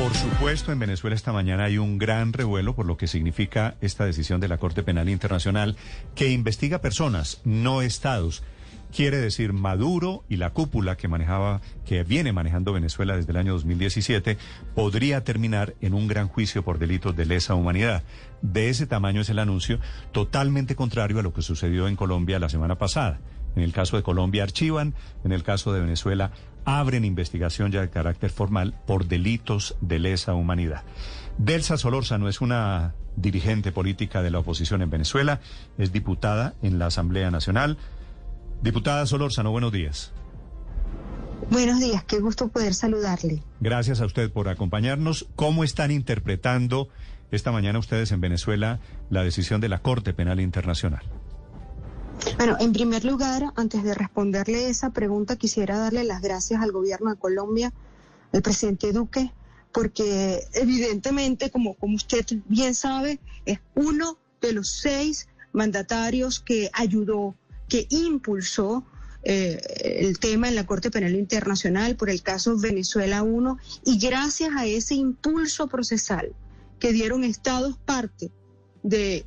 Por supuesto, en Venezuela esta mañana hay un gran revuelo por lo que significa esta decisión de la Corte Penal Internacional que investiga personas, no estados. Quiere decir Maduro y la cúpula que manejaba, que viene manejando Venezuela desde el año 2017, podría terminar en un gran juicio por delitos de lesa humanidad. De ese tamaño es el anuncio, totalmente contrario a lo que sucedió en Colombia la semana pasada. En el caso de Colombia archivan, en el caso de Venezuela abren investigación ya de carácter formal por delitos de lesa humanidad. Delsa Solórzano es una dirigente política de la oposición en Venezuela, es diputada en la Asamblea Nacional. Diputada Solórzano, buenos días. Buenos días, qué gusto poder saludarle. Gracias a usted por acompañarnos. ¿Cómo están interpretando esta mañana ustedes en Venezuela la decisión de la Corte Penal Internacional? Bueno, en primer lugar, antes de responderle esa pregunta, quisiera darle las gracias al gobierno de Colombia, al presidente Duque, porque evidentemente, como, usted bien sabe, es uno de los seis mandatarios que ayudó que impulsó eh, el tema en la Corte Penal Internacional por el caso Venezuela 1 y gracias a ese impulso procesal que dieron estados parte de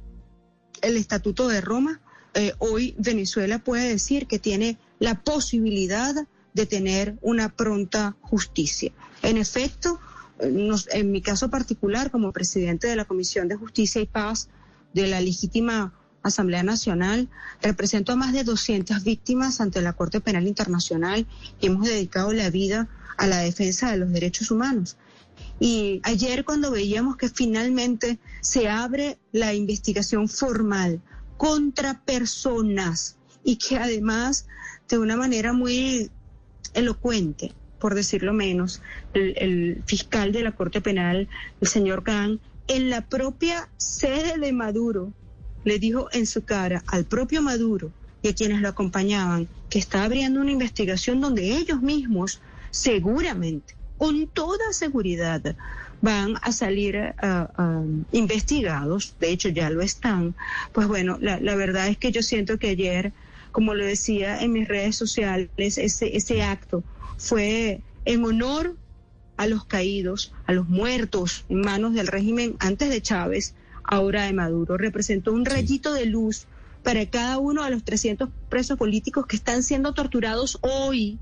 el Estatuto de Roma, eh, hoy Venezuela puede decir que tiene la posibilidad de tener una pronta justicia. En efecto, en mi caso particular, como presidente de la Comisión de Justicia y Paz de la legítima Asamblea Nacional, represento a más de 200 víctimas ante la Corte Penal Internacional y hemos dedicado la vida a la defensa de los derechos humanos. Y ayer cuando veíamos que finalmente se abre la investigación formal contra personas y que además de una manera muy elocuente, por decirlo menos, el, fiscal de la Corte Penal, el señor Khan, en la propia sede de Maduro, le dijo en su cara al propio Maduro y a quienes lo acompañaban que está abriendo una investigación donde ellos mismos seguramente, con toda seguridad, van a salir investigados, de hecho ya lo están, pues bueno, la, la, verdad es que yo siento que ayer, como lo decía en mis redes sociales, ese, ese acto fue en honor a los caídos, a los muertos en manos del régimen antes de Chávez, ahora de Maduro. Representó un rayito de luz para cada uno de los 300 presos políticos que están siendo torturados hoy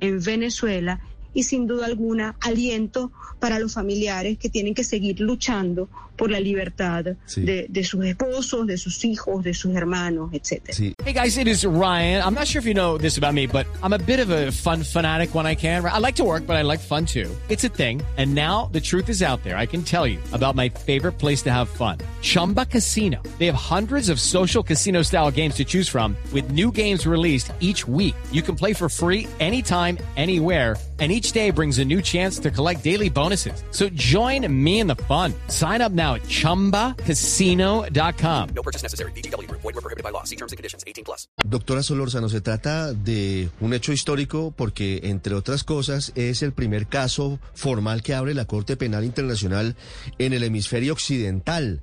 en Venezuela y sin duda alguna aliento para los familiares que tienen que seguir luchando por la libertad sí. de, de, sus esposos, de sus hijos, de sus hermanos, etc. Sí. Hey guys, it is Ryan. I'm not sure if you know this about me, but I'm a bit of a fun fanatic when I can. I like to work, but I like fun too. It's a thing. And now the truth is out there. I can tell you about my favorite place to have fun. Chumba Casino. They have hundreds of social casino style games to choose from with new games released each week. You can play for free anytime, anywhere and each day brings a new chance to collect daily bonuses. So join me in the fun. Sign up now at ChumbaCasino.com. No purchase necessary. BGW. Void were prohibited by law. See terms and conditions. 18 plus. Doctora Solórzano, se trata de un hecho histórico porque, entre otras cosas, es el primer caso formal que abre la Corte Penal Internacional en el hemisferio occidental.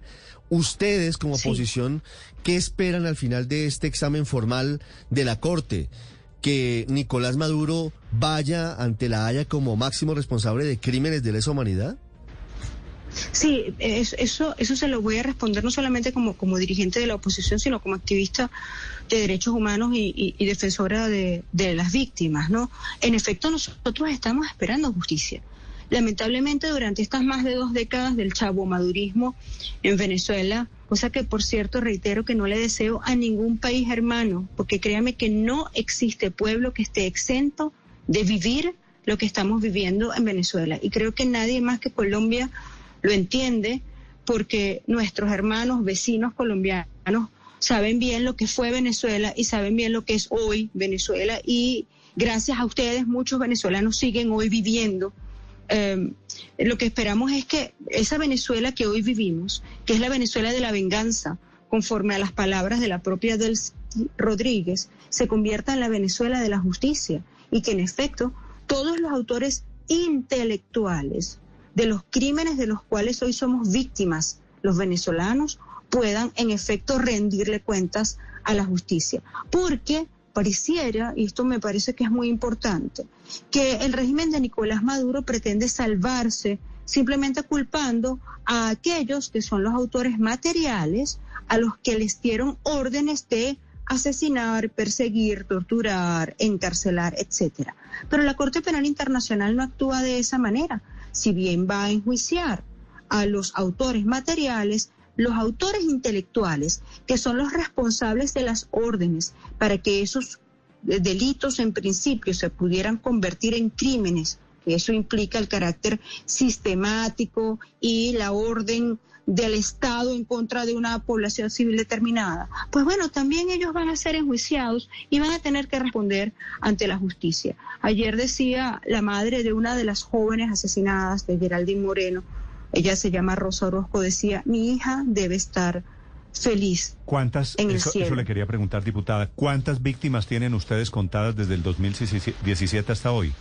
Ustedes, como Sí. oposición, ¿qué esperan al final de este examen formal de la Corte? que Nicolás Maduro vaya ante la Haya como máximo responsable de crímenes de lesa humanidad? Sí, es- eso, eso se lo voy a responder no solamente como, como dirigente de la oposición, sino como activista de derechos humanos y, y- y defensora de, de las víctimas, ¿no? En efecto, nosotros estamos esperando justicia. Lamentablemente, durante estas más de dos décadas del chavo madurismo en Venezuela, cosa que por cierto reitero que no le deseo a ningún país hermano, porque créame que no existe pueblo que esté exento de vivir lo que estamos viviendo en Venezuela. Y creo que nadie más que Colombia lo entiende porque nuestros hermanos, vecinos colombianos saben bien lo que fue Venezuela y saben bien lo que es hoy Venezuela y gracias a ustedes muchos venezolanos siguen hoy viviendo eh, lo que esperamos es que esa Venezuela que hoy vivimos, que es la Venezuela de la venganza, conforme a las palabras de la propia Delcy Rodríguez, se convierta en la Venezuela de la justicia y que en efecto todos los autores intelectuales de los crímenes de los cuales hoy somos víctimas, los venezolanos, puedan en efecto rendirle cuentas a la justicia. Porque pareciera, y esto me parece que es muy importante, que el régimen de Nicolás Maduro pretende salvarse simplemente culpando a aquellos que son los autores materiales a los que les dieron órdenes de asesinar, perseguir, torturar, encarcelar, etcétera. Pero la Corte Penal Internacional no actúa de esa manera. Si bien va a enjuiciar a los autores materiales, los autores intelectuales, que son los responsables de las órdenes para que esos eh, delitos en principio se pudieran convertir en crímenes, eso implica el carácter sistemático y la orden del Estado en contra de una población civil determinada, pues bueno, también ellos van a ser enjuiciados y van a tener que responder ante la justicia. Ayer decía la madre de una de las jóvenes asesinadas, de Geraldine Moreno, ella se llama Rosa Orozco, decía, mi hija debe estar feliz. ¿Cuántas, en el eso, cielo. eso le quería preguntar, diputada, ¿cuántas víctimas tienen ustedes contadas desde el 2017 hasta hoy?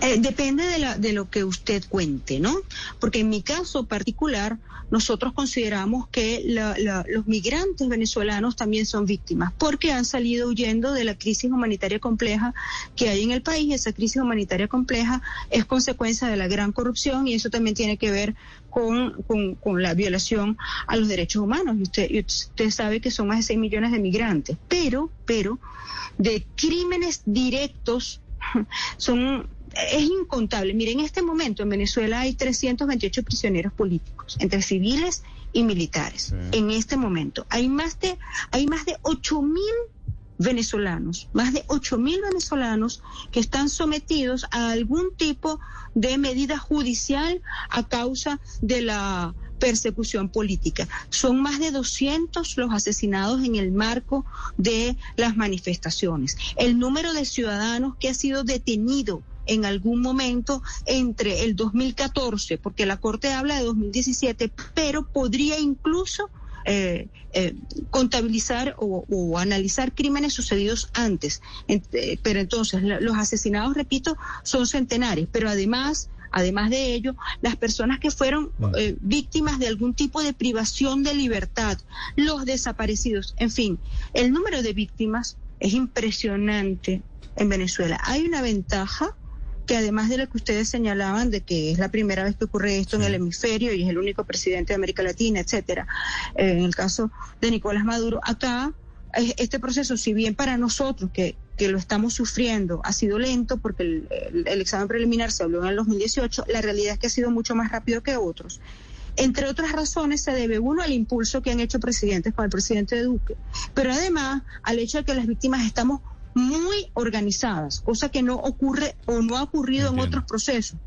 Eh, depende de, la, de lo que usted cuente, ¿no? Porque en mi caso particular, nosotros consideramos que la- la- los migrantes venezolanos también son víctimas, porque han salido huyendo de la crisis humanitaria compleja que hay en el país. Esa crisis humanitaria compleja es consecuencia de la gran corrupción y eso también tiene que ver con, con- la violación a los derechos humanos. Y usted, y usted sabe que son más de 6 millones de migrantes, pero, pero, de crímenes directos son es incontable. Mire, en este momento en Venezuela hay 328 prisioneros políticos, entre civiles y militares. Sí. En este momento hay más de hay más de 8 mil venezolanos, más de 8 mil venezolanos que están sometidos a algún tipo de medida judicial a causa de la persecución política. Son más de 200 los asesinados en el marco de las manifestaciones. El número de ciudadanos que ha sido detenido en algún momento entre el 2014, porque la Corte habla de 2017, pero podría incluso eh, eh, contabilizar o, analizar crímenes sucedidos antes. Eh, pero entonces los asesinados, repito, son centenares, pero además... Además de ello, las personas que fueron eh, víctimas de algún tipo de privación de libertad, los desaparecidos, en fin, el número de víctimas es impresionante en Venezuela. Hay una ventaja que además de lo que ustedes señalaban de que es la primera vez que ocurre esto en el hemisferio y es el único presidente de América Latina, etcétera, eh, en el caso de Nicolás Maduro, acá eh, este proceso, si bien para nosotros que, que lo estamos sufriendo ha sido lento porque el, el- el examen preliminar se habló en el 2018, la realidad es que ha sido mucho más rápido que otros. Entre otras razones se debe uno al impulso que han hecho presidentes con el presidente Duque, pero además al hecho de que las víctimas estamos muy organizadas, cosa que no ocurre o no ha ocurrido en otros procesos.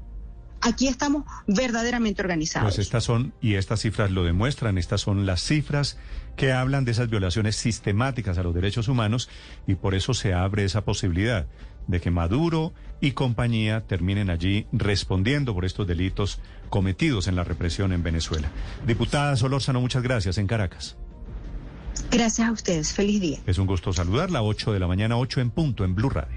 Aquí estamos verdaderamente organizados. Pues estas son, y estas cifras lo demuestran, estas son las cifras que hablan de esas violaciones sistemáticas a los derechos humanos y por eso se abre esa posibilidad de que Maduro y compañía terminen allí respondiendo por estos delitos cometidos en la represión en Venezuela. Diputada Solórzano, muchas gracias en Caracas. Gracias a ustedes. Feliz día. Es un gusto saludarla, 8 de la mañana, 8 en punto en Blue Radio.